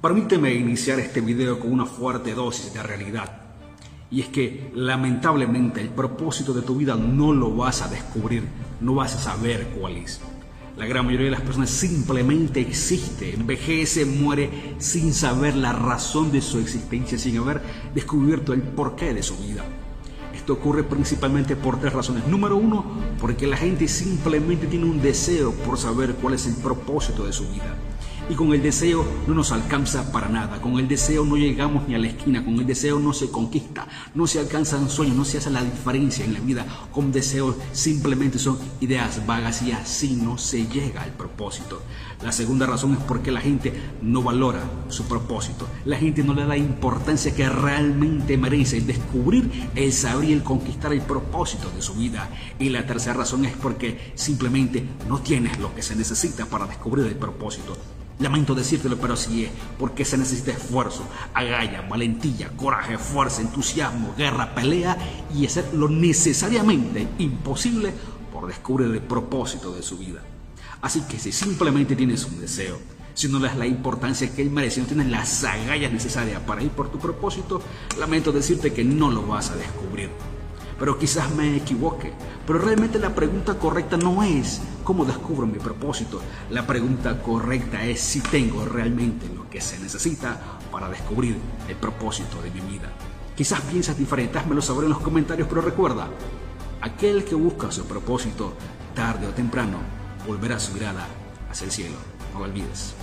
Permíteme iniciar este video con una fuerte dosis de realidad. Y es que lamentablemente el propósito de tu vida no lo vas a descubrir, no vas a saber cuál es. La gran mayoría de las personas simplemente existe, envejece, muere sin saber la razón de su existencia, sin haber descubierto el porqué de su vida. Esto ocurre principalmente por tres razones. Número uno, porque la gente simplemente tiene un deseo por saber cuál es el propósito de su vida. Y con el deseo no nos alcanza para nada. Con el deseo no llegamos ni a la esquina. Con el deseo no se conquista. No se alcanzan sueños. No se hace la diferencia en la vida. Con deseos simplemente son ideas vagas y así no se llega al propósito. La segunda razón es porque la gente no valora su propósito. La gente no le da la importancia que realmente merece. El descubrir, el saber y el conquistar el propósito de su vida. Y la tercera razón es porque simplemente no tienes lo que se necesita para descubrir el propósito. Lamento decírtelo, pero así es, porque se necesita esfuerzo, agalla, valentía, coraje, fuerza, entusiasmo, guerra, pelea y hacer lo necesariamente imposible por descubrir el propósito de su vida. Así que si simplemente tienes un deseo, si no le das la importancia que él merece, no tienes las agallas necesarias para ir por tu propósito, lamento decirte que no lo vas a descubrir pero quizás me equivoque. Pero realmente la pregunta correcta no es cómo descubro mi propósito. La pregunta correcta es si tengo realmente lo que se necesita para descubrir el propósito de mi vida. Quizás piensas diferente, házmelo saber en los comentarios, pero recuerda, aquel que busca su propósito, tarde o temprano, volverá su mirada hacia el cielo. No lo olvides.